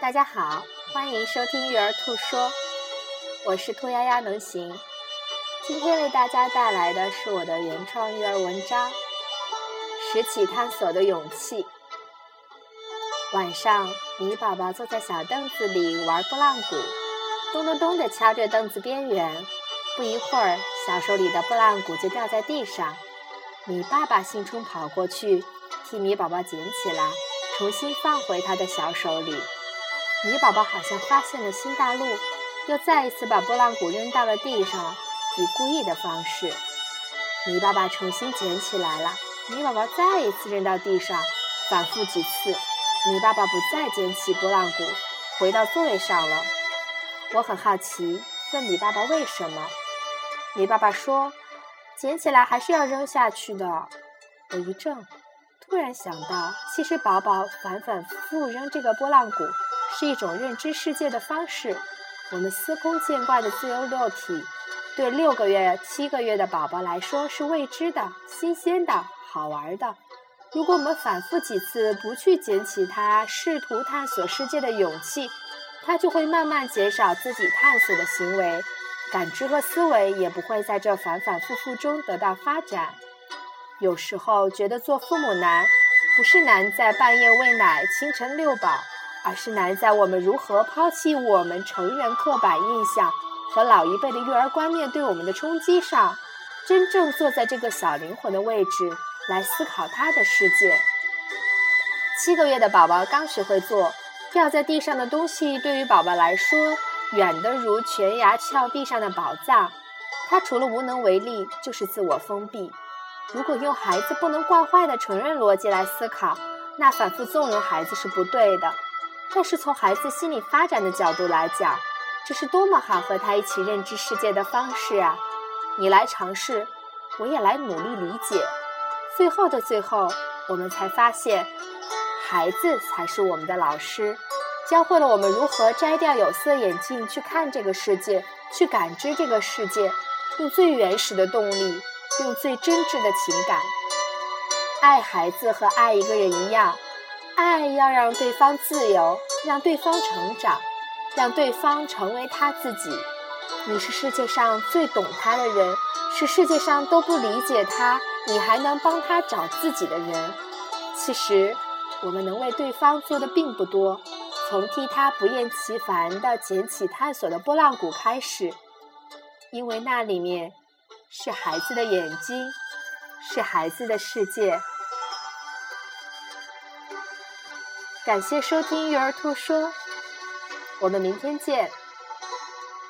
大家好，欢迎收听育儿兔说，我是兔丫丫能行。今天为大家带来的是我的原创育儿文章《拾起探索的勇气》。晚上，米宝宝坐在小凳子里玩拨浪鼓，咚咚咚地敲着凳子边缘。不一会儿，小手里的拨浪鼓就掉在地上。米爸爸兴冲跑过去，替米宝宝捡起来，重新放回他的小手里。米宝宝好像发现了新大陆，又再一次把拨浪鼓扔到了地上，以故意的方式。米爸爸重新捡起来了，米宝宝再一次扔到地上，反复几次，米爸爸不再捡起拨浪鼓，回到座位上了。我很好奇，问米爸爸为什么？米爸爸说。捡起来还是要扔下去的。我一怔，突然想到，其实宝宝反反复复扔这个拨浪鼓，是一种认知世界的方式。我们司空见惯的自由落体，对六个月、七个月的宝宝来说是未知的、新鲜的、好玩的。如果我们反复几次不去捡起它，试图探索世界的勇气，它就会慢慢减少自己探索的行为。感知和思维也不会在这反反复复中得到发展。有时候觉得做父母难，不是难在半夜喂奶、清晨遛宝，而是难在我们如何抛弃我们成人刻板印象和老一辈的育儿观念对我们的冲击上，真正坐在这个小灵魂的位置来思考他的世界。七个月的宝宝刚学会坐，掉在地上的东西对于宝宝来说。远得如悬崖峭壁上的宝藏，他除了无能为力，就是自我封闭。如果用孩子不能惯坏的成人逻辑来思考，那反复纵容孩子是不对的。但是从孩子心理发展的角度来讲，这是多么好和他一起认知世界的方式啊！你来尝试，我也来努力理解。最后的最后，我们才发现，孩子才是我们的老师。教会了我们如何摘掉有色眼镜去看这个世界，去感知这个世界，用最原始的动力，用最真挚的情感，爱孩子和爱一个人一样，爱要让对方自由，让对方成长，让对方成为他自己。你是世界上最懂他的人，是世界上都不理解他，你还能帮他找自己的人。其实，我们能为对方做的并不多。从替他不厌其烦地捡起探索的拨浪鼓开始，因为那里面是孩子的眼睛，是孩子的世界。感谢收听育儿兔说，我们明天见。